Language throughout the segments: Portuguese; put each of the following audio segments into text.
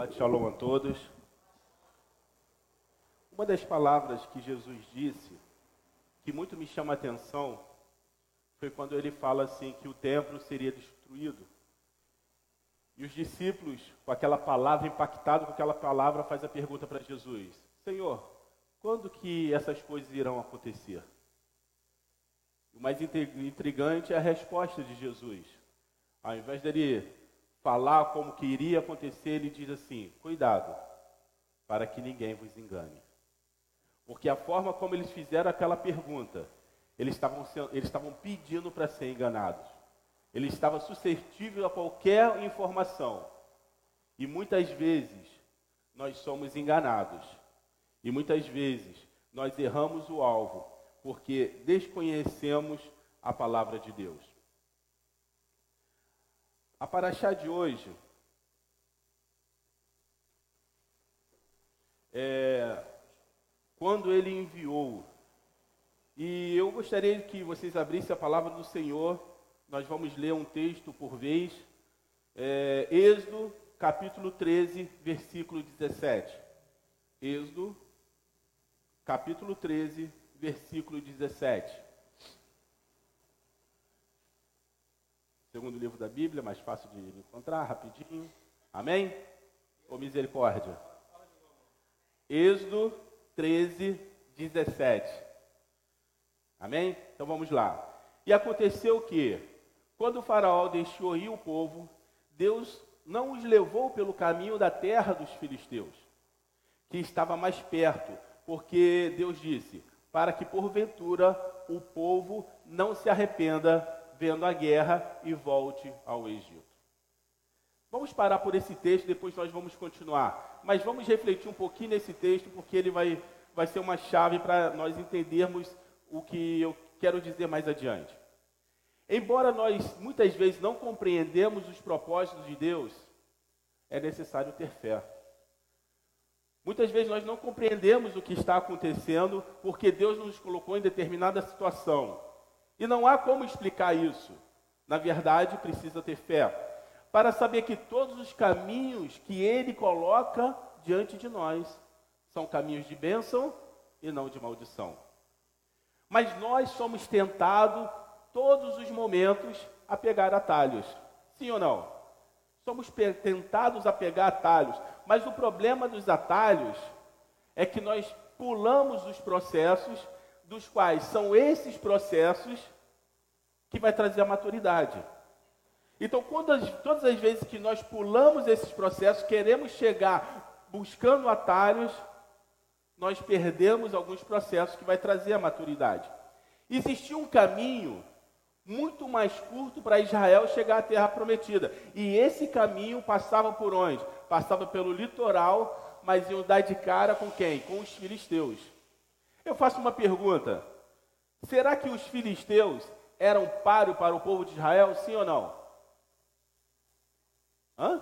Shabbat Shalom a todos. Uma das palavras que Jesus disse, que muito me chama a atenção, foi quando ele fala assim que o templo seria destruído. E os discípulos, com aquela palavra, impactados com aquela palavra, faz a pergunta para Jesus: Senhor, quando que essas coisas irão acontecer? O mais intrigante é a resposta de Jesus. Ao invés dele falar como que iria acontecer, ele diz assim: cuidado, para que ninguém vos engane. Porque a forma como eles fizeram aquela pergunta, eles estavam, eles estavam pedindo para ser enganados. Ele estava suscetível a qualquer informação. E muitas vezes nós somos enganados. E muitas vezes nós erramos o alvo porque desconhecemos a palavra de Deus. A paraxá de hoje é quando ele enviou. E eu gostaria que vocês abrissem a palavra do Senhor. Nós vamos ler um texto por vez. É, Êxodo, capítulo 13, versículo 17. Êxodo, capítulo 13, versículo 17. Segundo livro da Bíblia, mais fácil de encontrar, rapidinho. Amém? Ou misericórdia? Êxodo 13, 17. Amém? Então vamos lá. E aconteceu que, quando o faraó deixou ir o povo, Deus não os levou pelo caminho da terra dos filisteus, que estava mais perto, porque Deus disse: para que porventura o povo não se arrependa vendo a guerra e volte ao Egito. Vamos parar por esse texto, depois nós vamos continuar. Mas vamos refletir um pouquinho nesse texto, porque ele vai, vai ser uma chave para nós entendermos o que eu quero dizer mais adiante. Embora nós muitas vezes não compreendemos os propósitos de Deus, é necessário ter fé. Muitas vezes nós não compreendemos o que está acontecendo porque Deus nos colocou em determinada situação. E não há como explicar isso. Na verdade, precisa ter fé para saber que todos os caminhos que Ele coloca diante de nós são caminhos de bênção e não de maldição. Mas nós somos tentados todos os momentos a pegar atalhos. Sim ou não? Somos tentados a pegar atalhos. Mas o problema dos atalhos é que nós pulamos os processos dos quais são esses processos que vai trazer a maturidade. Então, quando, todas as vezes que nós pulamos esses processos, queremos chegar buscando atalhos, nós perdemos alguns processos que vai trazer a maturidade. Existia um caminho muito mais curto para Israel chegar à terra prometida. E esse caminho passava por onde? Passava pelo litoral, mas iam dar de cara com quem? Com os filisteus. Eu faço uma pergunta: será que os filisteus eram páreo para o povo de Israel, sim ou não? Hã?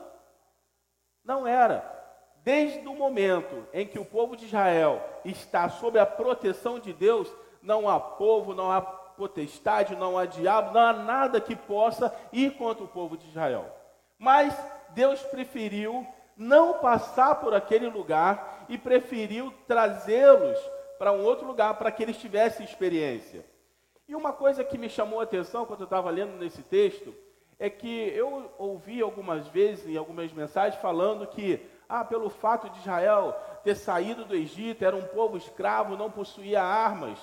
Não era. Desde o momento em que o povo de Israel está sob a proteção de Deus, não há povo, não há potestade, não há diabo, não há nada que possa ir contra o povo de Israel. Mas Deus preferiu não passar por aquele lugar e preferiu trazê-los para um outro lugar para que eles tivessem experiência. E uma coisa que me chamou a atenção quando eu estava lendo nesse texto é que eu ouvi algumas vezes em algumas mensagens falando que, ah, pelo fato de Israel ter saído do Egito, era um povo escravo, não possuía armas.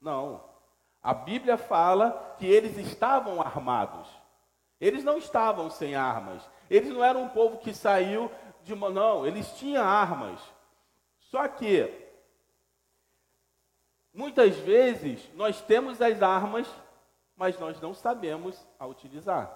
Não. A Bíblia fala que eles estavam armados. Eles não estavam sem armas. Eles não eram um povo que saiu de uma. Não, eles tinham armas. Só que, muitas vezes, nós temos as armas, mas nós não sabemos a utilizar.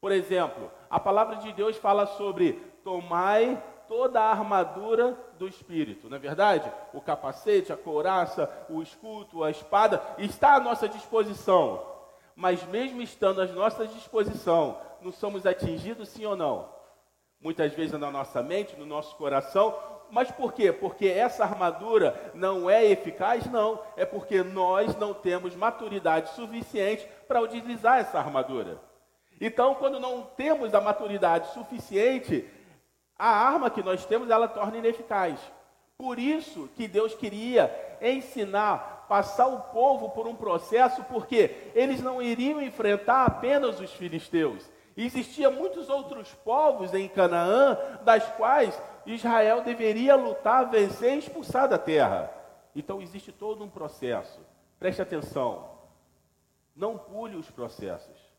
Por exemplo, a palavra de Deus fala sobre tomai toda a armadura do espírito, não é verdade? O capacete, a couraça, o escudo, a espada está à nossa disposição. Mas mesmo estando à nossa disposição, não somos atingidos sim ou não? Muitas vezes na nossa mente, no nosso coração, mas por quê? Porque essa armadura não é eficaz? Não. É porque nós não temos maturidade suficiente para utilizar essa armadura. Então, quando não temos a maturidade suficiente, a arma que nós temos, ela torna ineficaz. Por isso que Deus queria ensinar, passar o povo por um processo, porque eles não iriam enfrentar apenas os filisteus. Existiam muitos outros povos em Canaã, das quais Israel deveria lutar, vencer e expulsar da terra. Então existe todo um processo. Preste atenção. Não pule os processos.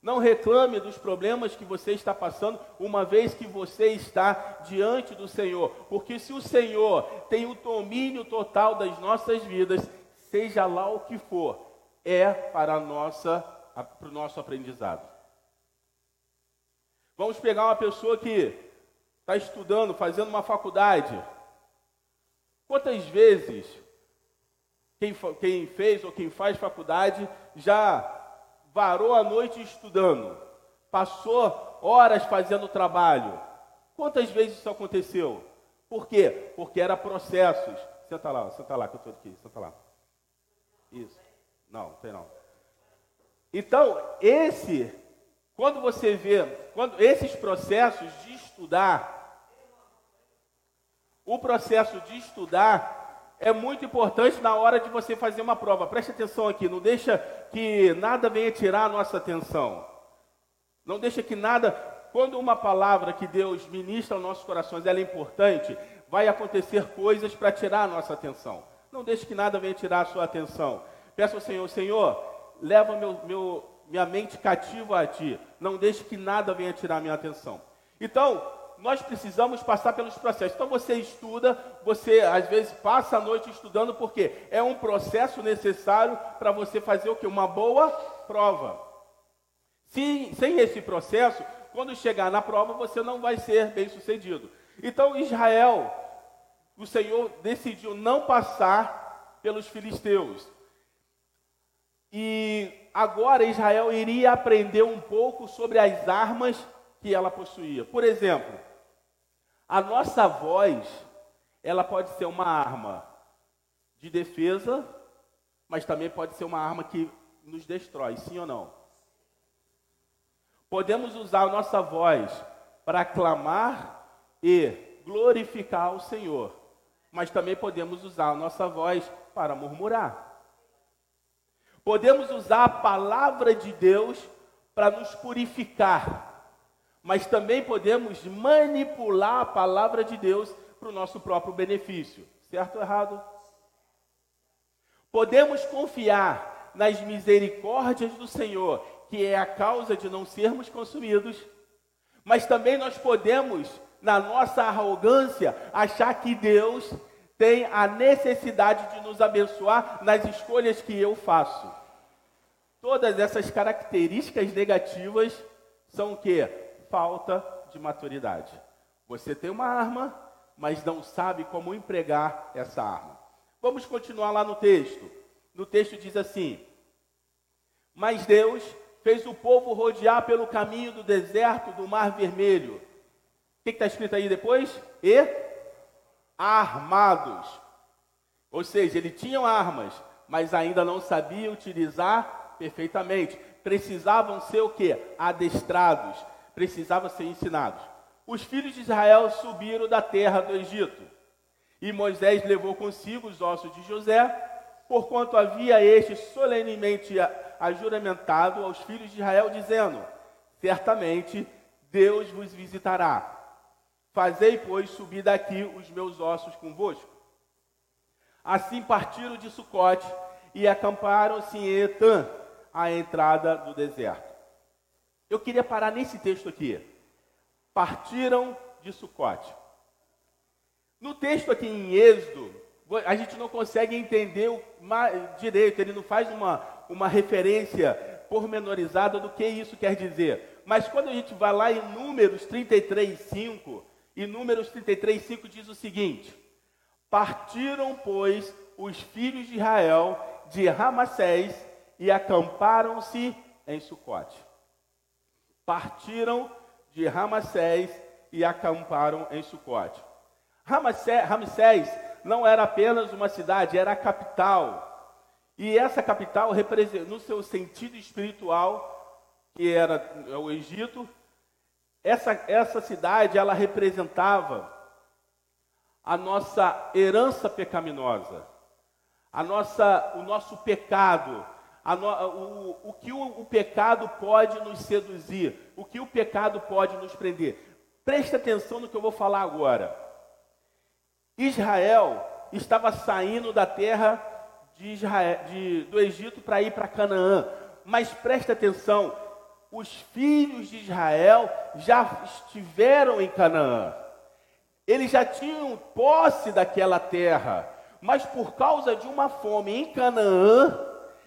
Não reclame dos problemas que você está passando, uma vez que você está diante do Senhor. Porque se o Senhor tem o domínio total das nossas vidas, seja lá o que for, é para, nossa, para o nosso aprendizado. Vamos pegar uma pessoa que está estudando, fazendo uma faculdade. Quantas vezes quem, quem fez ou quem faz faculdade já varou a noite estudando, passou horas fazendo trabalho? Quantas vezes isso aconteceu? Por quê? Porque era processos. Senta lá, senta lá que eu estou aqui, senta lá. Isso. Não, tem não. Então, esse quando você vê, quando esses processos de estudar, o processo de estudar é muito importante na hora de você fazer uma prova. Preste atenção aqui, não deixa que nada venha tirar a nossa atenção. Não deixa que nada, quando uma palavra que Deus ministra aos nossos corações, ela é importante, vai acontecer coisas para tirar a nossa atenção. Não deixe que nada venha tirar a sua atenção. Peça ao Senhor, Senhor, leva meu, meu minha mente cativa a ti. Não deixe que nada venha tirar minha atenção. Então, nós precisamos passar pelos processos. Então você estuda, você às vezes passa a noite estudando, porque é um processo necessário para você fazer o que? Uma boa prova. Se, sem esse processo, quando chegar na prova, você não vai ser bem sucedido. Então, Israel, o Senhor decidiu não passar pelos filisteus. E agora Israel iria aprender um pouco sobre as armas que ela possuía. Por exemplo, a nossa voz, ela pode ser uma arma de defesa, mas também pode ser uma arma que nos destrói, sim ou não? Podemos usar a nossa voz para clamar e glorificar o Senhor, mas também podemos usar a nossa voz para murmurar. Podemos usar a palavra de Deus para nos purificar, mas também podemos manipular a palavra de Deus para o nosso próprio benefício. Certo ou errado? Podemos confiar nas misericórdias do Senhor, que é a causa de não sermos consumidos, mas também nós podemos, na nossa arrogância, achar que Deus tem a necessidade de nos abençoar nas escolhas que eu faço. Todas essas características negativas são o que? Falta de maturidade. Você tem uma arma, mas não sabe como empregar essa arma. Vamos continuar lá no texto. No texto diz assim: Mas Deus fez o povo rodear pelo caminho do deserto do Mar Vermelho. O que está escrito aí depois? E armados. Ou seja, eles tinham armas, mas ainda não sabia utilizar perfeitamente. Precisavam ser o que? Adestrados. Precisavam ser ensinados. Os filhos de Israel subiram da terra do Egito. E Moisés levou consigo os ossos de José, porquanto havia este solenemente ajuramentado aos filhos de Israel, dizendo: Certamente Deus vos visitará. Fazei, pois, subir daqui os meus ossos convosco. Assim partiram de Sucote e acamparam-se em Etã, a entrada do deserto. Eu queria parar nesse texto aqui. Partiram de Sucote. No texto aqui em Êxodo, a gente não consegue entender direito, ele não faz uma, uma referência pormenorizada do que isso quer dizer. Mas quando a gente vai lá em Números 33, 5, e Números 33, 5 diz o seguinte: Partiram, pois, os filhos de Israel de Ramassés e acamparam-se em Sucote. Partiram de Ramassés e acamparam em Sucote. Ramsés não era apenas uma cidade, era a capital. E essa capital, no seu sentido espiritual, que era o Egito, essa, essa cidade, ela representava a nossa herança pecaminosa, a nossa, o nosso pecado, no, o, o que o, o pecado pode nos seduzir, o que o pecado pode nos prender. Preste atenção no que eu vou falar agora. Israel estava saindo da terra de Israel, de, do Egito para ir para Canaã. Mas preste atenção, os filhos de Israel já estiveram em Canaã. Eles já tinham posse daquela terra, mas por causa de uma fome em Canaã,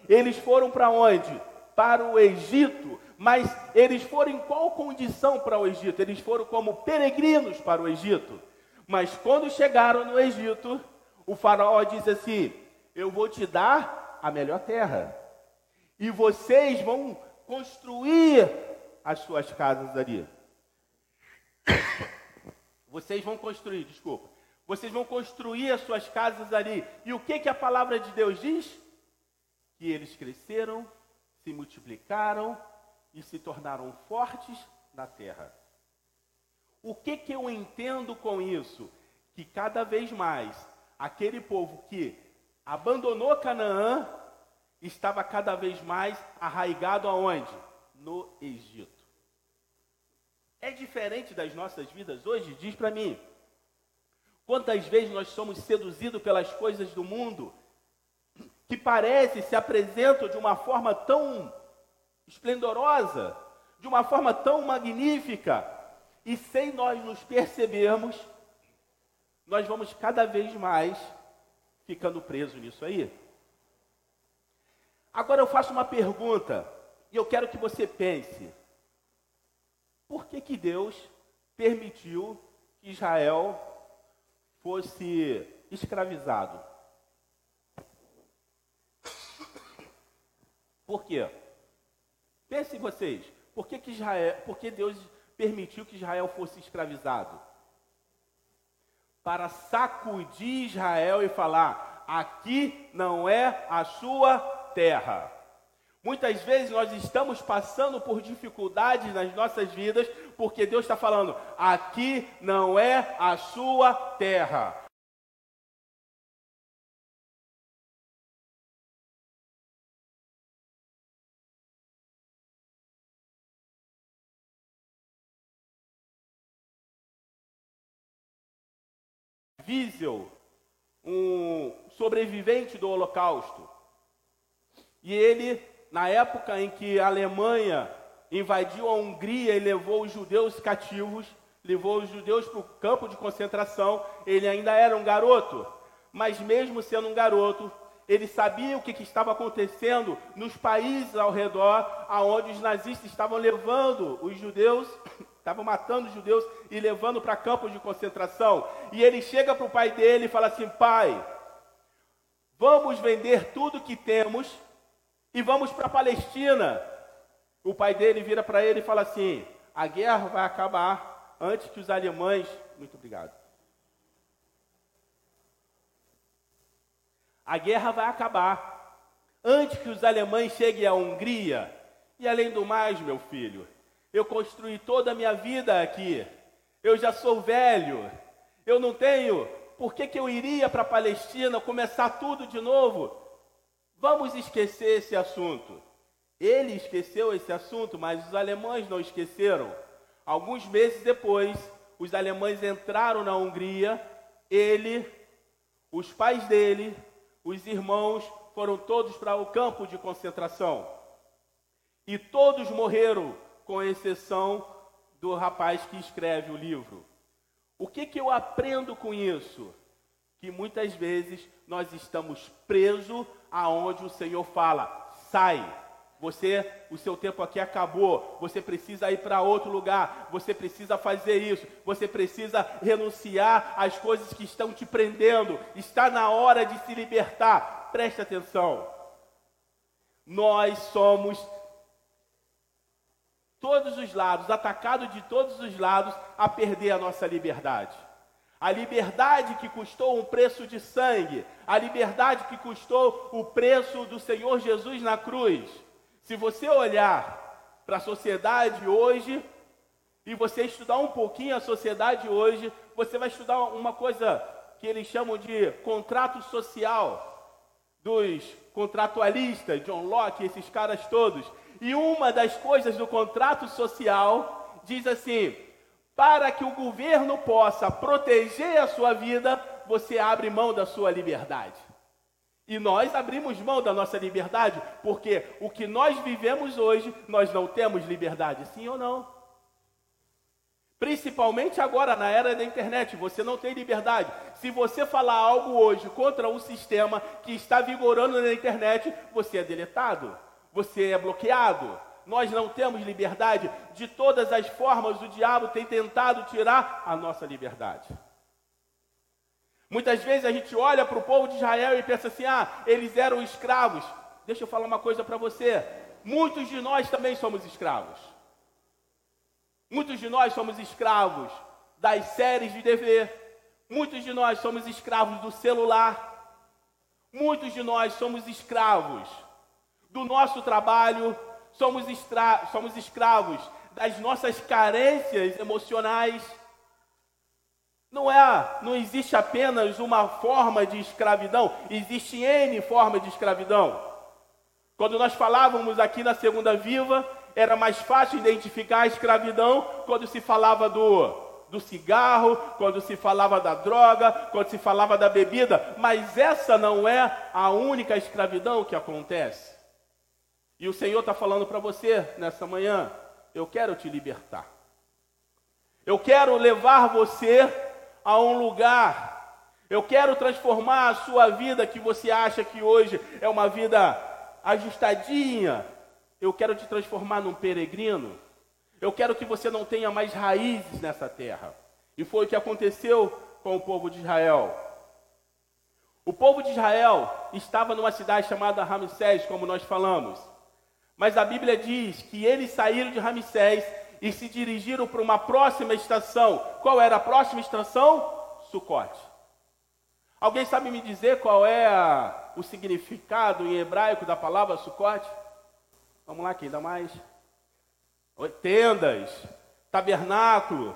eles foram para onde? Para o Egito. Mas eles foram em qual condição para o Egito? Eles foram como peregrinos para o Egito. Mas quando chegaram no Egito, o faraó disse assim: Eu vou te dar a melhor terra. E vocês vão construir as suas casas ali. Vocês vão construir, desculpa. Vocês vão construir as suas casas ali. E o que, que a palavra de Deus diz? Que eles cresceram, se multiplicaram e se tornaram fortes na terra. O que, que eu entendo com isso? Que cada vez mais aquele povo que abandonou Canaã estava cada vez mais arraigado aonde? No Egito. É diferente das nossas vidas hoje? Diz para mim. Quantas vezes nós somos seduzidos pelas coisas do mundo que parece se apresentam de uma forma tão esplendorosa, de uma forma tão magnífica, e sem nós nos percebermos, nós vamos cada vez mais ficando presos nisso aí. Agora eu faço uma pergunta e eu quero que você pense: por que, que Deus permitiu que Israel fosse escravizado? Por quê? Pensem vocês, por que, que, Israel, por que Deus permitiu que Israel fosse escravizado? Para sacudir Israel e falar: aqui não é a sua terra. Muitas vezes nós estamos passando por dificuldades nas nossas vidas, porque Deus está falando: aqui não é a sua terra. Wiesel, um sobrevivente do Holocausto. E ele, na época em que a Alemanha invadiu a Hungria e levou os judeus cativos, levou os judeus para o campo de concentração, ele ainda era um garoto. Mas mesmo sendo um garoto, ele sabia o que, que, estava acontecendo nos países ao redor, aonde os nazistas estavam levando os judeus Estavam matando os judeus e levando para campos de concentração. E ele chega para o pai dele e fala assim: Pai, vamos vender tudo que temos e vamos para a Palestina. O pai dele vira para ele e fala assim: A guerra vai acabar antes que os alemães. Muito obrigado. A guerra vai acabar antes que os alemães cheguem à Hungria. E além do mais, meu filho, eu construí toda a minha vida aqui. Eu já sou velho. Eu não tenho. Por que, que eu iria para a Palestina começar tudo de novo? Vamos esquecer esse assunto. Ele esqueceu esse assunto, mas os alemães não esqueceram. Alguns meses depois, os alemães entraram na Hungria. Ele, os pais dele, os irmãos foram todos para o campo de concentração. E todos morreram com exceção do rapaz que escreve o livro. O que, que eu aprendo com isso? Que muitas vezes nós estamos presos aonde o Senhor fala: sai, você, o seu tempo aqui acabou. Você precisa ir para outro lugar. Você precisa fazer isso. Você precisa renunciar às coisas que estão te prendendo. Está na hora de se libertar. Preste atenção. Nós somos todos os lados, atacado de todos os lados, a perder a nossa liberdade. A liberdade que custou um preço de sangue, a liberdade que custou o preço do Senhor Jesus na cruz. Se você olhar para a sociedade hoje, e você estudar um pouquinho a sociedade hoje, você vai estudar uma coisa que eles chamam de contrato social dos contratualistas, John Locke, esses caras todos. E uma das coisas do contrato social diz assim: para que o governo possa proteger a sua vida, você abre mão da sua liberdade. E nós abrimos mão da nossa liberdade, porque o que nós vivemos hoje, nós não temos liberdade, sim ou não? Principalmente agora, na era da internet, você não tem liberdade. Se você falar algo hoje contra o sistema que está vigorando na internet, você é deletado, você é bloqueado. Nós não temos liberdade. De todas as formas, o diabo tem tentado tirar a nossa liberdade. Muitas vezes a gente olha para o povo de Israel e pensa assim: ah, eles eram escravos. Deixa eu falar uma coisa para você. Muitos de nós também somos escravos. Muitos de nós somos escravos das séries de TV. Muitos de nós somos escravos do celular. Muitos de nós somos escravos do nosso trabalho. Somos, somos escravos das nossas carências emocionais. Não é, não existe apenas uma forma de escravidão, existe N formas de escravidão. Quando nós falávamos aqui na Segunda Viva, era mais fácil identificar a escravidão quando se falava do, do cigarro, quando se falava da droga, quando se falava da bebida, mas essa não é a única escravidão que acontece. E o Senhor está falando para você nessa manhã: eu quero te libertar. Eu quero levar você a um lugar. Eu quero transformar a sua vida que você acha que hoje é uma vida ajustadinha. Eu quero te transformar num peregrino. Eu quero que você não tenha mais raízes nessa terra. E foi o que aconteceu com o povo de Israel. O povo de Israel estava numa cidade chamada Ramsés, como nós falamos. Mas a Bíblia diz que eles saíram de Ramsés e se dirigiram para uma próxima estação. Qual era a próxima estação? Sucote. Alguém sabe me dizer qual é a, o significado em hebraico da palavra Sucote? Vamos lá, quem dá mais? Tendas, tabernáculo,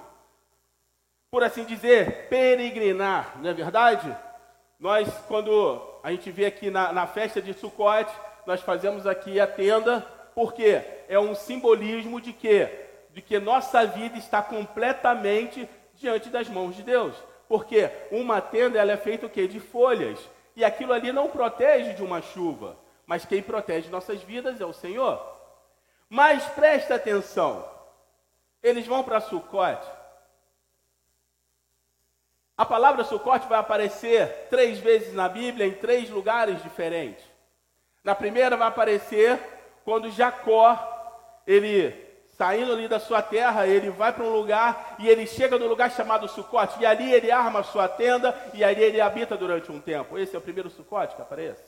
por assim dizer, peregrinar, não é verdade? Nós, quando a gente vê aqui na, na festa de Sucote, nós fazemos aqui a tenda, porque é um simbolismo de quê? de que nossa vida está completamente diante das mãos de Deus. Porque uma tenda ela é feita o? De folhas. E aquilo ali não protege de uma chuva. Mas quem protege nossas vidas é o Senhor. Mas presta atenção. Eles vão para Sucote. A palavra Sucote vai aparecer três vezes na Bíblia, em três lugares diferentes. Na primeira vai aparecer quando Jacó, ele saindo ali da sua terra, ele vai para um lugar e ele chega no lugar chamado Sucote, e ali ele arma a sua tenda e ali ele habita durante um tempo. Esse é o primeiro Sucote que aparece.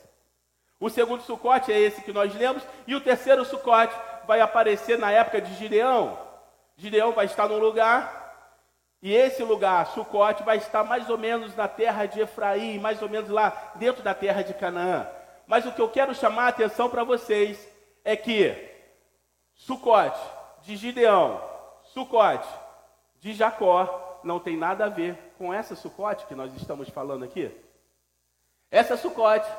O segundo Sucote é esse que nós lemos, e o terceiro Sucote vai aparecer na época de Gideão. Gideão vai estar num lugar, e esse lugar, Sucote, vai estar mais ou menos na terra de Efraim, mais ou menos lá dentro da terra de Canaã. Mas o que eu quero chamar a atenção para vocês é que Sucote de Gideão, Sucote, de Jacó, não tem nada a ver com essa Sucote que nós estamos falando aqui. Essa Sucote,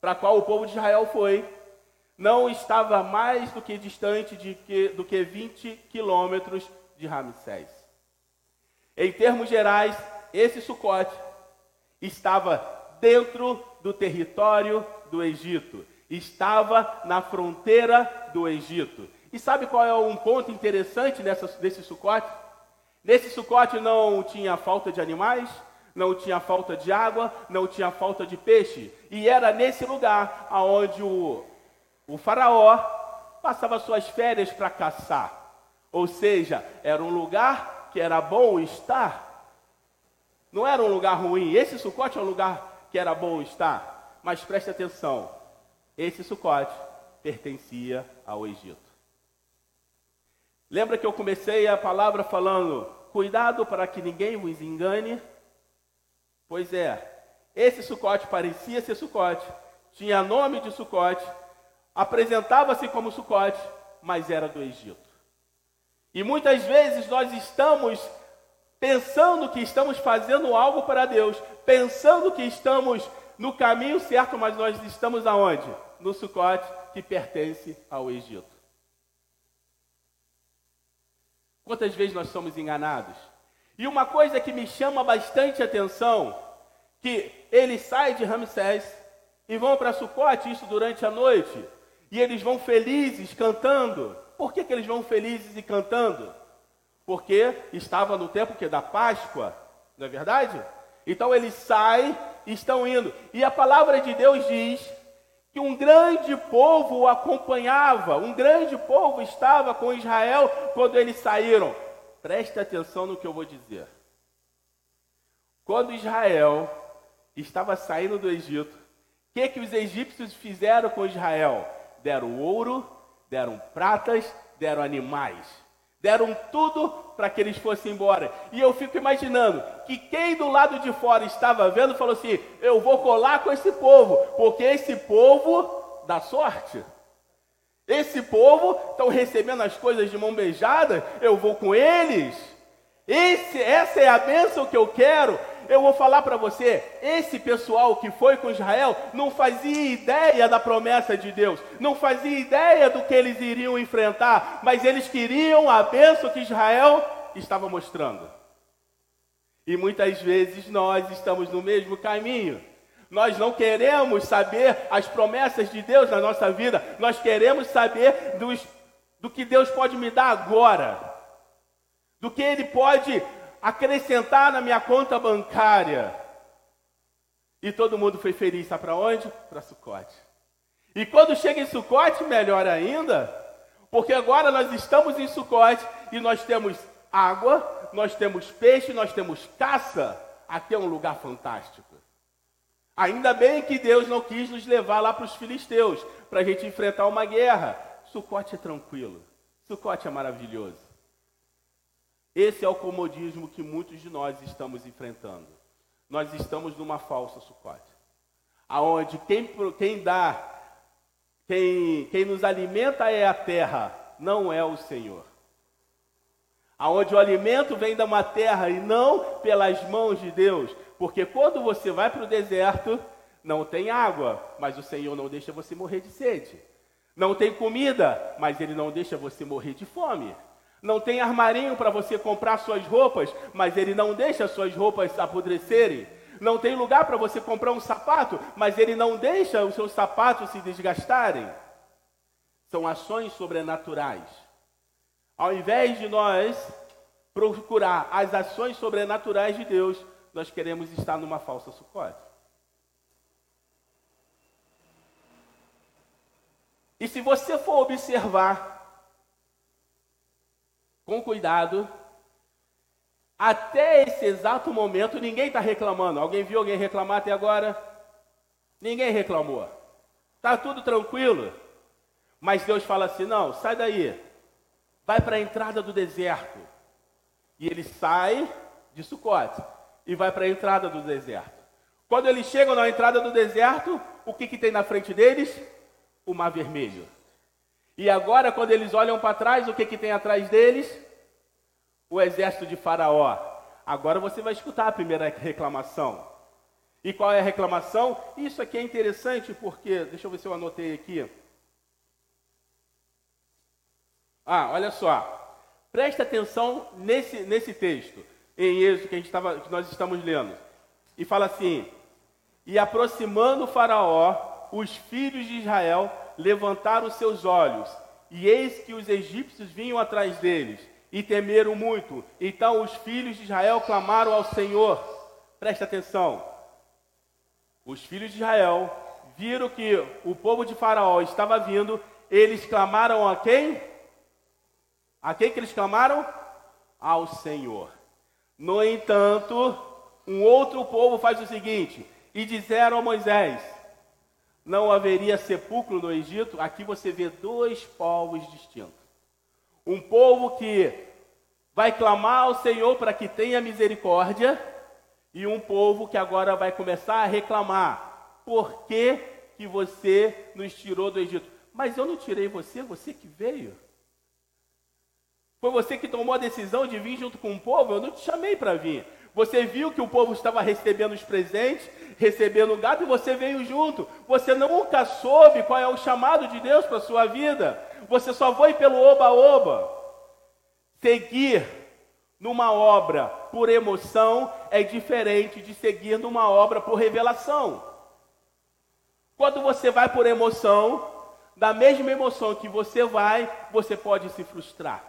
para a qual o povo de Israel foi, não estava mais do que distante de que, do que 20 quilômetros de Ramsés. Em termos gerais, esse Sucote estava dentro do território do Egito, estava na fronteira do Egito. E sabe qual é um ponto interessante nessa, desse sucote? Nesse sucote não tinha falta de animais, não tinha falta de água, não tinha falta de peixe. E era nesse lugar aonde o, o faraó passava suas férias para caçar. Ou seja, era um lugar que era bom estar. Não era um lugar ruim. Esse sucote é um lugar que era bom estar. Mas preste atenção: esse sucote pertencia ao Egito. Lembra que eu comecei a palavra falando: cuidado para que ninguém vos engane? Pois é, esse sucote parecia ser sucote, tinha nome de sucote, apresentava-se como sucote, mas era do Egito. E muitas vezes nós estamos pensando que estamos fazendo algo para Deus, pensando que estamos no caminho certo, mas nós estamos aonde? No Sucote, que pertence ao Egito. Quantas vezes nós somos enganados? E uma coisa que me chama bastante atenção, que eles saem de Ramsés e vão para Sucote, isso durante a noite, e eles vão felizes cantando. Por que, que eles vão felizes e cantando? Porque estava no tempo que da Páscoa, não é verdade? Então eles saem e estão indo. E a palavra de Deus diz que um grande povo o acompanhava, um grande povo estava com Israel quando eles saíram. Preste atenção no que eu vou dizer. Quando Israel estava saindo do Egito, o que, que os egípcios fizeram com Israel? Deram ouro, deram pratas, deram animais. Deram tudo para que eles fossem embora. E eu fico imaginando que quem do lado de fora estava vendo falou assim: Eu vou colar com esse povo, porque esse povo dá sorte. Esse povo estão recebendo as coisas de mão beijada, eu vou com eles. Esse, essa é a bênção que eu quero. Eu vou falar para você, esse pessoal que foi com Israel não fazia ideia da promessa de Deus, não fazia ideia do que eles iriam enfrentar, mas eles queriam a bênção que Israel estava mostrando. E muitas vezes nós estamos no mesmo caminho. Nós não queremos saber as promessas de Deus na nossa vida, nós queremos saber dos, do que Deus pode me dar agora, do que Ele pode acrescentar na minha conta bancária. E todo mundo foi feliz, sabe para onde? Para Sucote. E quando chega em Sucote, melhor ainda, porque agora nós estamos em Sucote e nós temos água, nós temos peixe, nós temos caça. Aqui é um lugar fantástico. Ainda bem que Deus não quis nos levar lá para os filisteus, para a gente enfrentar uma guerra. Sucote é tranquilo, Sucote é maravilhoso. Esse é o comodismo que muitos de nós estamos enfrentando. Nós estamos numa falsa sucote. Aonde quem, quem dá, quem, quem nos alimenta é a terra, não é o Senhor. Aonde o alimento vem da uma terra e não pelas mãos de Deus. Porque quando você vai para o deserto, não tem água, mas o Senhor não deixa você morrer de sede. Não tem comida, mas Ele não deixa você morrer de fome. Não tem armarinho para você comprar suas roupas, mas ele não deixa suas roupas apodrecerem. Não tem lugar para você comprar um sapato, mas ele não deixa os seus sapatos se desgastarem. São ações sobrenaturais. Ao invés de nós procurar as ações sobrenaturais de Deus, nós queremos estar numa falsa sucote. E se você for observar com cuidado. Até esse exato momento, ninguém está reclamando. Alguém viu alguém reclamar até agora? Ninguém reclamou. Está tudo tranquilo. Mas Deus fala assim: não, sai daí. Vai para a entrada do deserto. E ele sai de Sucote e vai para a entrada do deserto. Quando eles chegam na entrada do deserto, o que, que tem na frente deles? O mar vermelho. E agora, quando eles olham para trás, o que, que tem atrás deles? O exército de Faraó. Agora você vai escutar a primeira reclamação. E qual é a reclamação? Isso aqui é interessante porque, deixa eu ver se eu anotei aqui. Ah, olha só. Presta atenção nesse, nesse texto, em Êxodo que, a gente tava, que nós estamos lendo. E fala assim: E aproximando o Faraó, os filhos de Israel levantaram seus olhos, e eis que os egípcios vinham atrás deles, e temeram muito. Então os filhos de Israel clamaram ao Senhor. Presta atenção. Os filhos de Israel viram que o povo de Faraó estava vindo, eles clamaram a quem? A quem que eles clamaram? Ao Senhor. No entanto, um outro povo faz o seguinte: e disseram a Moisés: não haveria sepulcro no Egito, aqui você vê dois povos distintos. Um povo que vai clamar ao Senhor para que tenha misericórdia, e um povo que agora vai começar a reclamar: por que, que você nos tirou do Egito? Mas eu não tirei você, você que veio. Foi você que tomou a decisão de vir junto com o povo? Eu não te chamei para vir. Você viu que o povo estava recebendo os presentes, recebendo o gado e você veio junto. Você nunca soube qual é o chamado de Deus para a sua vida. Você só foi pelo oba-oba. Seguir numa obra por emoção é diferente de seguir numa obra por revelação. Quando você vai por emoção, da mesma emoção que você vai, você pode se frustrar.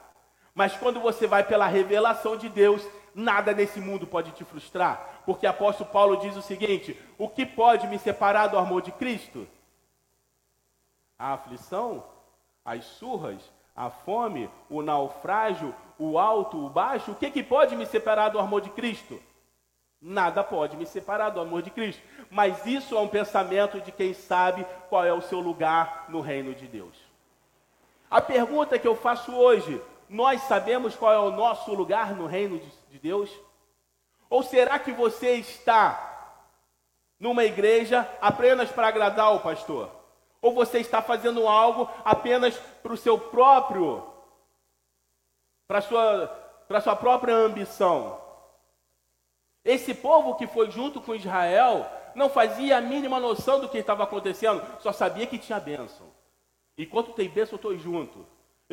Mas quando você vai pela revelação de Deus, nada nesse mundo pode te frustrar. Porque apóstolo Paulo diz o seguinte: o que pode me separar do amor de Cristo? A aflição, as surras, a fome, o naufrágio, o alto, o baixo. O que, que pode me separar do amor de Cristo? Nada pode me separar do amor de Cristo. Mas isso é um pensamento de quem sabe qual é o seu lugar no reino de Deus. A pergunta que eu faço hoje: nós sabemos qual é o nosso lugar no reino de, de Deus? Ou será que você está numa igreja apenas para agradar o pastor? Ou você está fazendo algo apenas para o seu próprio, para sua, para sua própria ambição? Esse povo que foi junto com Israel não fazia a mínima noção do que estava acontecendo, só sabia que tinha bênção. Enquanto tem bênção, eu estou junto.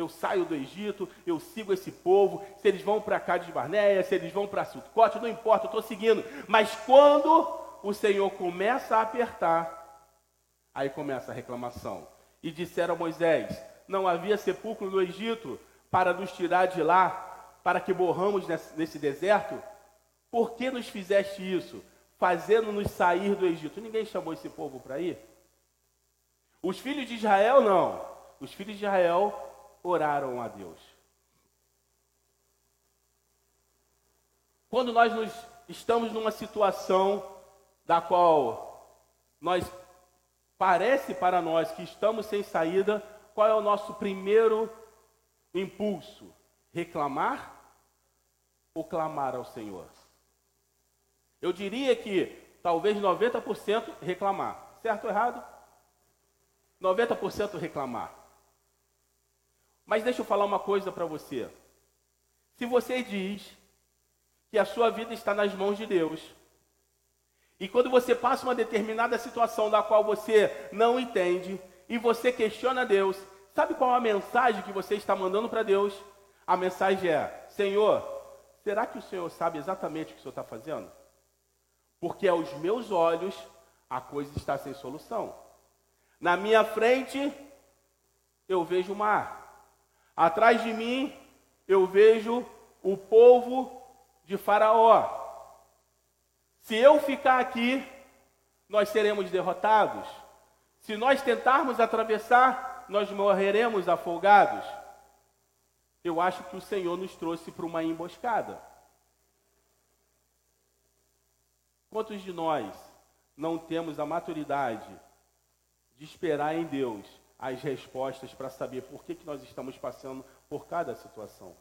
Eu saio do Egito, eu sigo esse povo. Se eles vão para cá de Barneia, se eles vão para Sucote, não importa, eu estou seguindo. Mas quando o Senhor começa a apertar, aí começa a reclamação. E disseram a Moisés: Não havia sepulcro no Egito para nos tirar de lá, para que morramos nesse deserto? Por que nos fizeste isso, fazendo-nos sair do Egito? Ninguém chamou esse povo para ir? Os filhos de Israel não. Os filhos de Israel oraram a Deus. Quando nós nos, estamos numa situação da qual nós parece para nós que estamos sem saída, qual é o nosso primeiro impulso? Reclamar ou clamar ao Senhor? Eu diria que talvez 90% reclamar. Certo ou errado? 90% reclamar. Mas deixa eu falar uma coisa para você. Se você diz que a sua vida está nas mãos de Deus, e quando você passa uma determinada situação da qual você não entende, e você questiona Deus, sabe qual é a mensagem que você está mandando para Deus? A mensagem é: Senhor, será que o Senhor sabe exatamente o que o Senhor está fazendo? Porque aos meus olhos a coisa está sem solução. Na minha frente eu vejo o mar. Atrás de mim eu vejo o povo de Faraó. Se eu ficar aqui, nós seremos derrotados. Se nós tentarmos atravessar, nós morreremos afogados. Eu acho que o Senhor nos trouxe para uma emboscada. Quantos de nós não temos a maturidade de esperar em Deus as respostas para saber por que, que nós estamos passando por cada situação.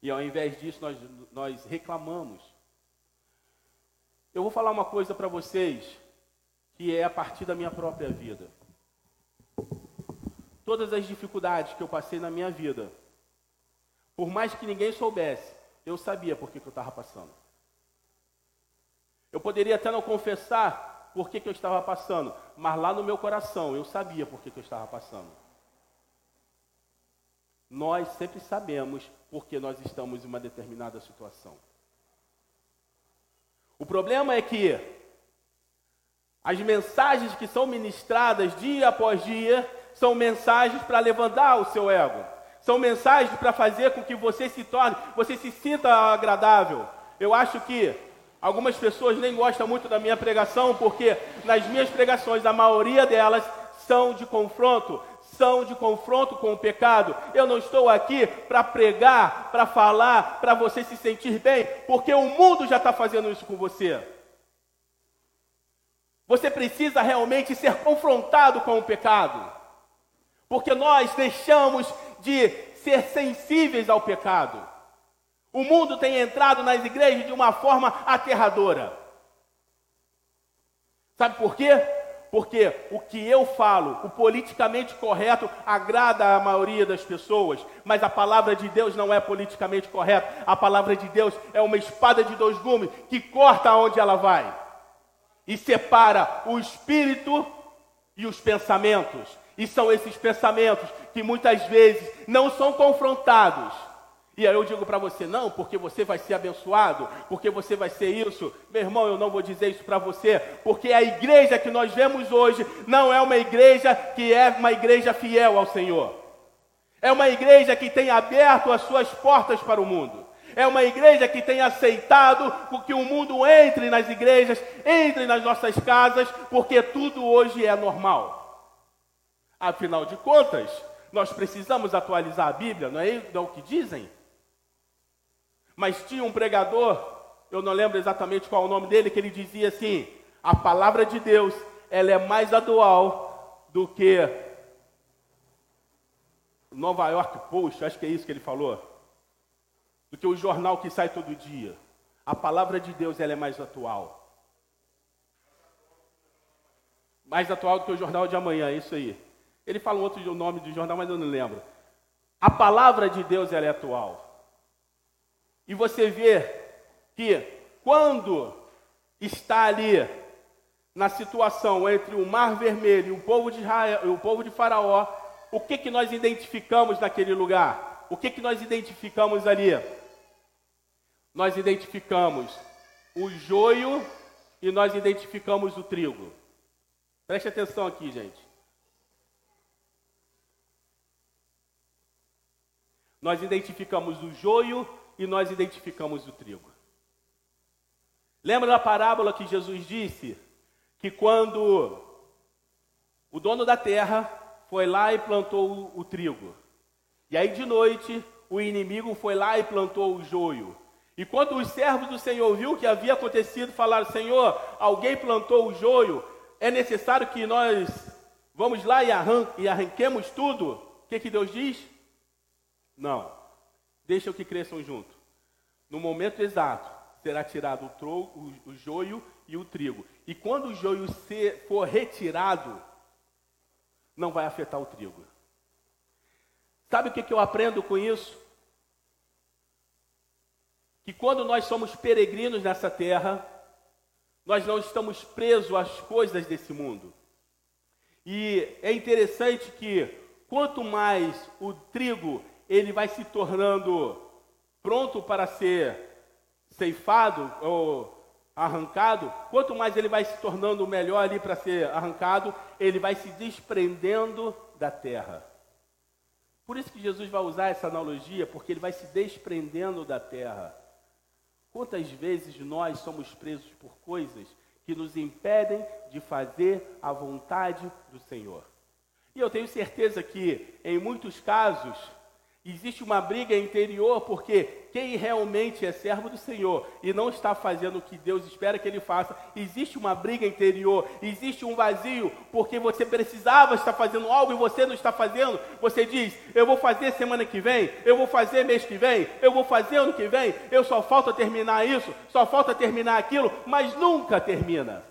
E ao invés disso, nós, nós reclamamos. Eu vou falar uma coisa para vocês, que é a partir da minha própria vida. Todas as dificuldades que eu passei na minha vida, por mais que ninguém soubesse, eu sabia por que, que eu estava passando. Eu poderia até não confessar por que, que eu estava passando, mas lá no meu coração eu sabia por que, que eu estava passando. Nós sempre sabemos por que nós estamos em uma determinada situação. O problema é que as mensagens que são ministradas dia após dia são mensagens para levantar o seu ego. São mensagens para fazer com que você se torne, você se sinta agradável. Eu acho que Algumas pessoas nem gostam muito da minha pregação, porque nas minhas pregações, a maioria delas são de confronto, são de confronto com o pecado. Eu não estou aqui para pregar, para falar, para você se sentir bem, porque o mundo já está fazendo isso com você. Você precisa realmente ser confrontado com o pecado, porque nós deixamos de ser sensíveis ao pecado. O mundo tem entrado nas igrejas de uma forma aterradora. Sabe por quê? Porque o que eu falo, o politicamente correto, agrada a maioria das pessoas, mas a palavra de Deus não é politicamente correta. A palavra de Deus é uma espada de dois gumes que corta onde ela vai e separa o espírito e os pensamentos. E são esses pensamentos que muitas vezes não são confrontados e aí eu digo para você, não, porque você vai ser abençoado, porque você vai ser isso. Meu irmão, eu não vou dizer isso para você, porque a igreja que nós vemos hoje não é uma igreja que é uma igreja fiel ao Senhor. É uma igreja que tem aberto as suas portas para o mundo. É uma igreja que tem aceitado que o mundo entre nas igrejas, entre nas nossas casas, porque tudo hoje é normal. Afinal de contas, nós precisamos atualizar a Bíblia, não é, é o que dizem? Mas tinha um pregador, eu não lembro exatamente qual o nome dele, que ele dizia assim: a palavra de Deus, ela é mais atual do que Nova York Post, acho que é isso que ele falou. Do que o jornal que sai todo dia. A palavra de Deus, ela é mais atual. Mais atual do que o jornal de amanhã, é isso aí. Ele fala um outro nome do jornal, mas eu não lembro. A palavra de Deus, ela é atual. E você vê que quando está ali na situação entre o Mar Vermelho e o povo de Israel, o povo de Faraó, o que que nós identificamos naquele lugar? O que que nós identificamos ali? Nós identificamos o joio e nós identificamos o trigo. Preste atenção aqui, gente. Nós identificamos o joio e nós identificamos o trigo. Lembra da parábola que Jesus disse que quando o dono da terra foi lá e plantou o, trigo, e aí de noite o inimigo foi lá e plantou o joio. E quando os servos do Senhor viu o que havia acontecido, falaram: Senhor, alguém plantou o joio, é necessário que nós vamos lá e, e arranquemos tudo? O que, que Deus diz? Não. Deixa que cresçam junto. No momento exato, será tirado o, tro, o, o joio e o trigo. E quando o joio for retirado, não vai afetar o trigo. Sabe o que, que eu aprendo com isso? Que quando nós somos peregrinos nessa terra, nós não estamos presos às coisas desse mundo. E é interessante que quanto mais o trigo ele vai se tornando pronto para ser ceifado ou arrancado, quanto mais ele vai se tornando melhor ali para ser arrancado, ele vai se desprendendo da terra. Por isso que Jesus vai usar essa analogia, porque ele vai se desprendendo da terra. Quantas vezes nós somos presos por coisas que nos impedem de fazer a vontade do Senhor? E eu tenho certeza que, em muitos casos, Existe uma briga interior porque quem realmente é servo do Senhor e não está fazendo o que Deus espera que ele faça, existe uma briga interior, existe um vazio porque você precisava estar fazendo algo e você não está fazendo. Você diz: Eu vou fazer semana que vem, eu vou fazer mês que vem, eu vou fazer ano que vem, eu só falta terminar isso, só falta terminar aquilo, mas nunca termina.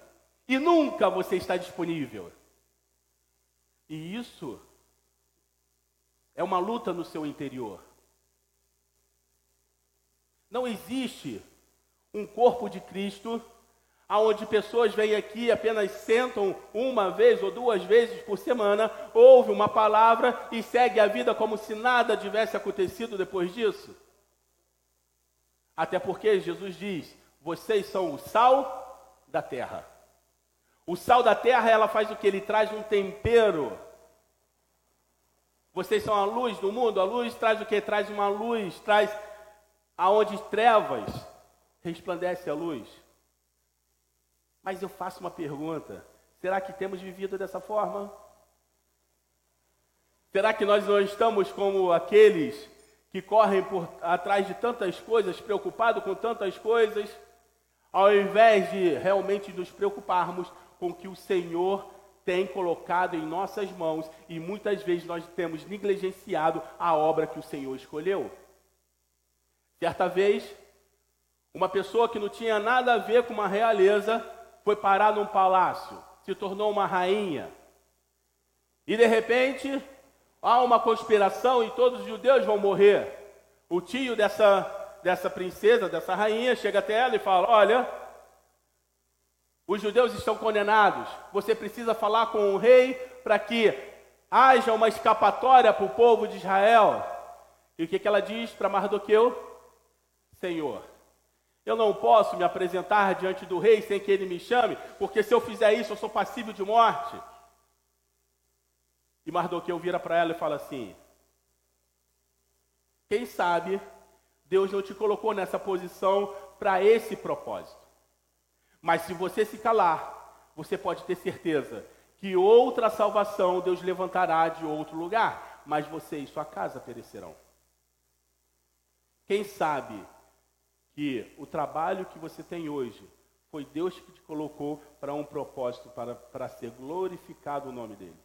E nunca você está disponível. E isso é uma luta no seu interior. Não existe um corpo de Cristo aonde pessoas vêm aqui apenas sentam uma vez ou duas vezes por semana, ouve uma palavra e segue a vida como se nada tivesse acontecido depois disso. Até porque Jesus diz: "Vocês são o sal da terra". O sal da terra, ela faz o que ele traz um tempero vocês são a luz do mundo. A luz traz o que? Traz uma luz, traz aonde trevas resplandece a luz. Mas eu faço uma pergunta: será que temos vivido dessa forma? Será que nós não estamos como aqueles que correm por atrás de tantas coisas, preocupados com tantas coisas, ao invés de realmente nos preocuparmos com o que o Senhor tem colocado em nossas mãos e muitas vezes nós temos negligenciado a obra que o Senhor escolheu. Certa vez, uma pessoa que não tinha nada a ver com uma realeza foi parar num palácio. se tornou uma rainha. E de repente, há uma conspiração e todos os judeus vão morrer. O tio dessa, dessa princesa, dessa rainha, chega até ela e fala: Olha, os judeus estão condenados. Você precisa falar com o rei para que haja uma escapatória para o povo de Israel. E o que, que ela diz para Mardoqueu? Senhor, eu não posso me apresentar diante do rei sem que ele me chame, porque se eu fizer isso eu sou passível de morte. E Mardoqueu vira para ela e fala assim: Quem sabe Deus não te colocou nessa posição para esse propósito. Mas se você se calar, você pode ter certeza que outra salvação Deus levantará de outro lugar, mas você e sua casa perecerão. Quem sabe que o trabalho que você tem hoje foi Deus que te colocou para um propósito, para, para ser glorificado o nome dele.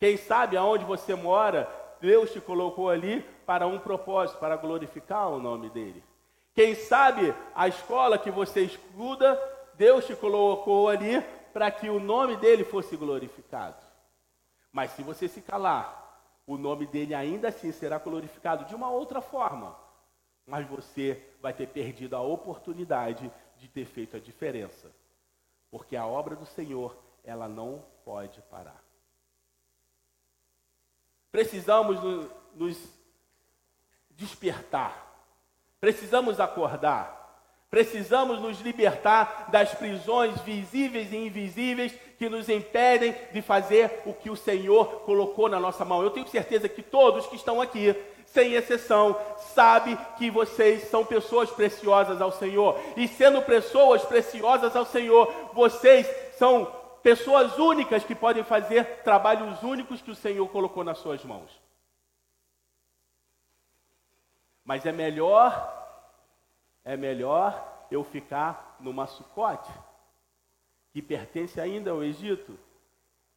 Quem sabe aonde você mora, Deus te colocou ali para um propósito, para glorificar o nome dele. Quem sabe a escola que você estuda, Deus te colocou ali para que o nome dele fosse glorificado. Mas se você se calar, o nome dele ainda assim será glorificado de uma outra forma. Mas você vai ter perdido a oportunidade de ter feito a diferença. Porque a obra do Senhor, ela não pode parar. Precisamos nos despertar. Precisamos acordar. Precisamos nos libertar das prisões visíveis e invisíveis que nos impedem de fazer o que o Senhor colocou na nossa mão. Eu tenho certeza que todos que estão aqui, sem exceção, sabem que vocês são pessoas preciosas ao Senhor. E sendo pessoas preciosas ao Senhor, vocês são pessoas únicas que podem fazer trabalhos únicos que o Senhor colocou nas suas mãos. Mas é melhor, é melhor eu ficar numa sucote, que pertence ainda ao Egito.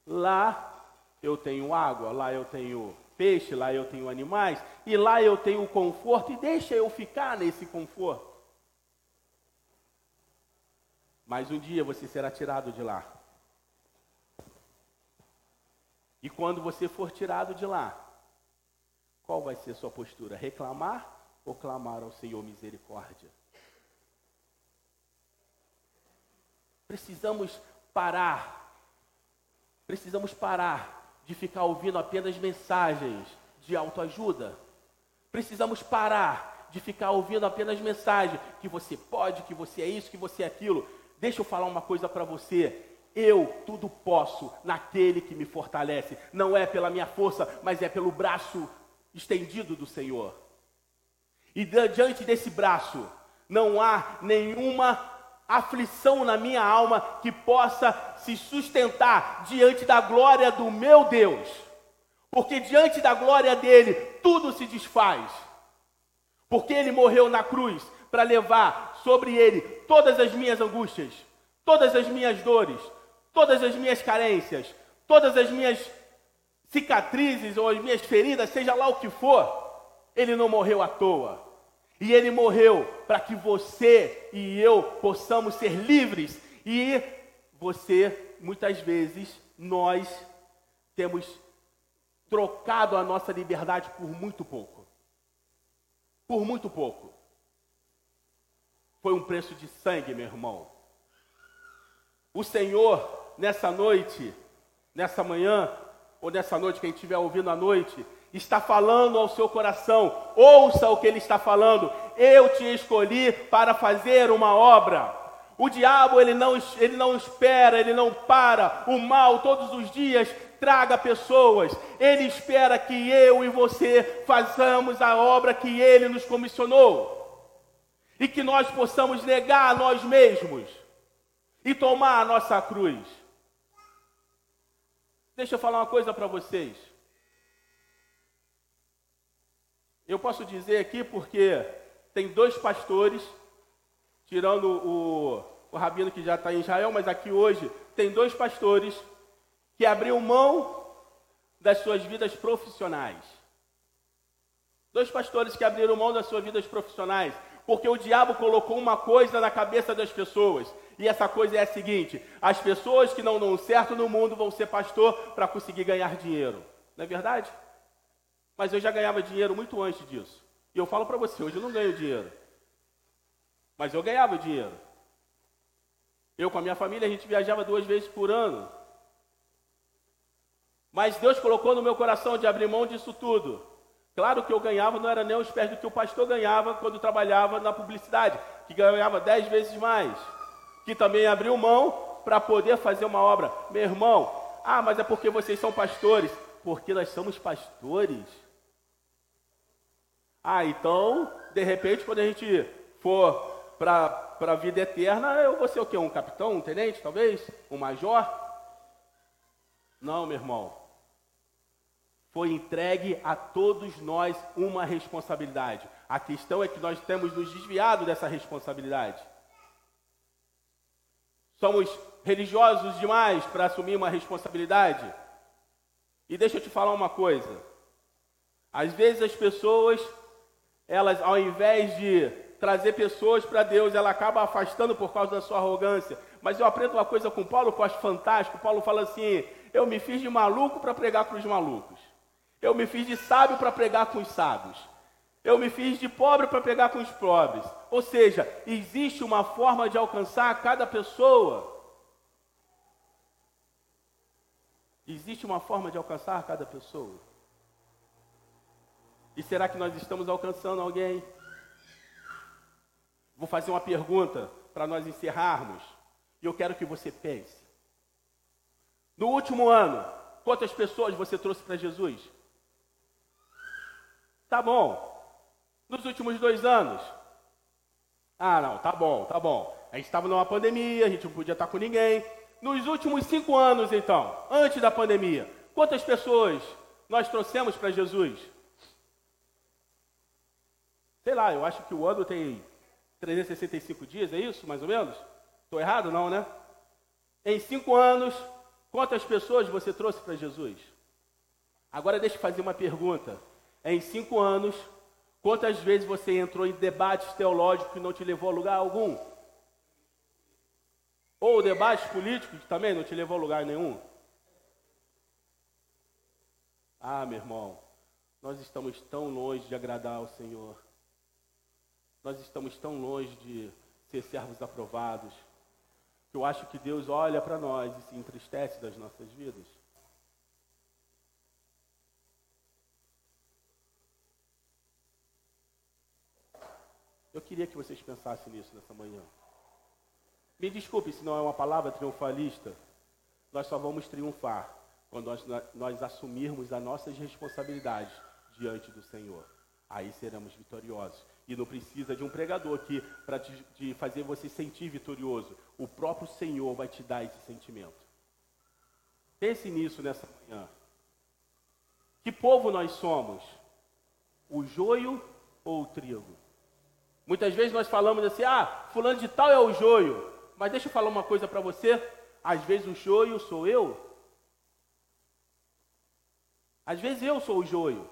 Lá eu tenho água, lá eu tenho peixe, lá eu tenho animais, e lá eu tenho conforto, e deixa eu ficar nesse conforto. Mas um dia você será tirado de lá. E quando você for tirado de lá, qual vai ser sua postura? Reclamar ou clamar ao Senhor misericórdia? Precisamos parar. Precisamos parar de ficar ouvindo apenas mensagens de autoajuda. Precisamos parar de ficar ouvindo apenas mensagens que você pode, que você é isso, que você é aquilo. Deixa eu falar uma coisa para você. Eu tudo posso naquele que me fortalece. Não é pela minha força, mas é pelo braço estendido do Senhor. E diante desse braço, não há nenhuma aflição na minha alma que possa se sustentar diante da glória do meu Deus. Porque diante da glória dele, tudo se desfaz. Porque ele morreu na cruz para levar sobre ele todas as minhas angústias, todas as minhas dores, todas as minhas carências, todas as minhas cicatrizes ou as minhas feridas, seja lá o que for, ele não morreu à toa. E ele morreu para que você e eu possamos ser livres. E você, muitas vezes, nós temos trocado a nossa liberdade por muito pouco. Por muito pouco. Foi um preço de sangue, meu irmão. O Senhor nessa noite, nessa manhã, ou nessa noite, quem estiver ouvindo à noite, está falando ao seu coração, ouça o que ele está falando. Eu te escolhi para fazer uma obra. O diabo, ele não, ele não espera, ele não para. O mal, todos os dias, traga pessoas. Ele espera que eu e você façamos a obra que ele nos comissionou. E que nós possamos negar a nós mesmos e tomar a nossa cruz. Deixa eu falar uma coisa para vocês. Eu posso dizer aqui porque tem dois pastores, tirando o, o rabino que já está em Israel, mas aqui hoje tem dois pastores que abriram mão das suas vidas profissionais. Dois pastores que abriram mão das suas vidas profissionais, porque o diabo colocou uma coisa na cabeça das pessoas. E essa coisa é a seguinte: as pessoas que não dão certo no mundo vão ser pastor para conseguir ganhar dinheiro. Não é verdade? Mas eu já ganhava dinheiro muito antes disso. E eu falo para você, hoje eu não ganho dinheiro. Mas eu ganhava dinheiro. Eu com a minha família, a gente viajava duas vezes por ano. Mas Deus colocou no meu coração de abrir mão disso tudo. Claro que eu ganhava não era nem os pés do que o pastor ganhava quando trabalhava na publicidade, que ganhava dez vezes mais. Que também abriu mão para poder fazer uma obra. Meu irmão, ah, mas é porque vocês são pastores. Porque nós somos pastores. Ah, então, de repente, quando a gente for para a vida eterna, eu vou ser o quê? Um capitão, um tenente, talvez? Um major? Não, meu irmão foi entregue a todos nós uma responsabilidade. A questão é que nós temos nos desviado dessa responsabilidade. Somos religiosos demais para assumir uma responsabilidade. E deixa eu te falar uma coisa. Às vezes as pessoas, elas ao invés de trazer pessoas para Deus, ela acaba afastando por causa da sua arrogância. Mas eu aprendo uma coisa com Paulo que eu acho fantástico. Paulo fala assim: eu me fiz de maluco para pregar para os malucos. Eu me fiz de sábio para pregar com os sábios. Eu me fiz de pobre para pregar com os pobres. Ou seja, existe uma forma de alcançar cada pessoa. Existe uma forma de alcançar cada pessoa. E será que nós estamos alcançando alguém? Vou fazer uma pergunta para nós encerrarmos. E eu quero que você pense. No último ano, quantas pessoas você trouxe para Jesus? Tá bom. Nos últimos dois anos? Ah, não, tá bom, tá bom. A gente estava numa pandemia, a gente não podia estar com ninguém. Nos últimos cinco anos, então, antes da pandemia, quantas pessoas nós trouxemos para Jesus? Sei lá, eu acho que o ano tem 365 dias, é isso, mais ou menos? Estou errado, não, né? Em cinco anos, quantas pessoas você trouxe para Jesus? Agora deixa eu fazer uma pergunta em cinco anos, quantas vezes você entrou em debates teológicos que não te levou a lugar algum? Ou debates políticos que também não te levou a lugar nenhum? Ah, meu irmão, nós estamos tão longe de agradar ao Senhor. Nós estamos tão longe de ser servos aprovados. Que eu acho que Deus olha para nós e se entristece das nossas vidas. Eu queria que vocês pensassem nisso nessa manhã. Me desculpe se não é uma palavra triunfalista. Nós só vamos triunfar quando nós, nós assumirmos as nossas responsabilidades diante do Senhor. Aí seremos vitoriosos. E não precisa de um pregador aqui para te, fazer você sentir vitorioso. O próprio Senhor vai te dar esse sentimento. Pense nisso nessa manhã. Que povo nós somos? O joio ou o trigo? Muitas vezes nós falamos assim: ah, fulano de tal é o joio. Mas deixa eu falar uma coisa para você: às vezes o joio sou eu. Às vezes eu sou o joio.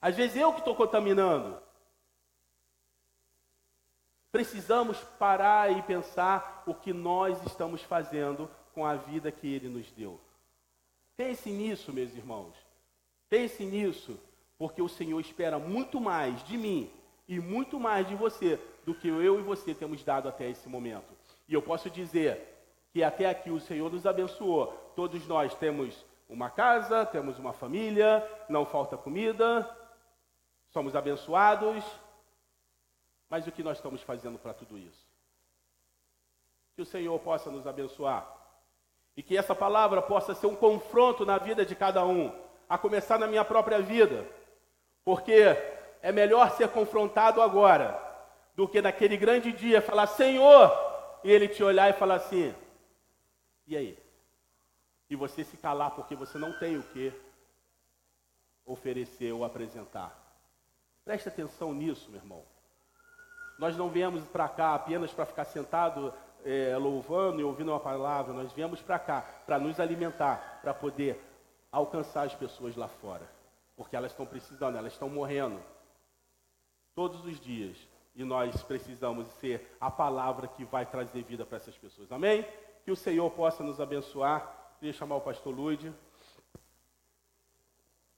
Às vezes eu que estou contaminando. Precisamos parar e pensar o que nós estamos fazendo com a vida que Ele nos deu. Pense nisso, meus irmãos. Pense nisso, porque o Senhor espera muito mais de mim e muito mais de você do que eu e você temos dado até esse momento. E eu posso dizer que até aqui o Senhor nos abençoou. Todos nós temos uma casa, temos uma família, não falta comida, somos abençoados. Mas o que nós estamos fazendo para tudo isso? Que o Senhor possa nos abençoar. E que essa palavra possa ser um confronto na vida de cada um, a começar na minha própria vida. Porque é melhor ser confrontado agora do que naquele grande dia falar Senhor e ele te olhar e falar assim: e aí? E você se calar porque você não tem o que oferecer ou apresentar. Preste atenção nisso, meu irmão. Nós não viemos para cá apenas para ficar sentado é, louvando e ouvindo uma palavra. Nós viemos para cá para nos alimentar, para poder alcançar as pessoas lá fora. Porque elas estão precisando, elas estão morrendo todos os dias E nós precisamos ser a palavra que vai trazer vida para essas pessoas. Amém? Que o Senhor possa nos abençoar. Queria chamar o pastor Luide.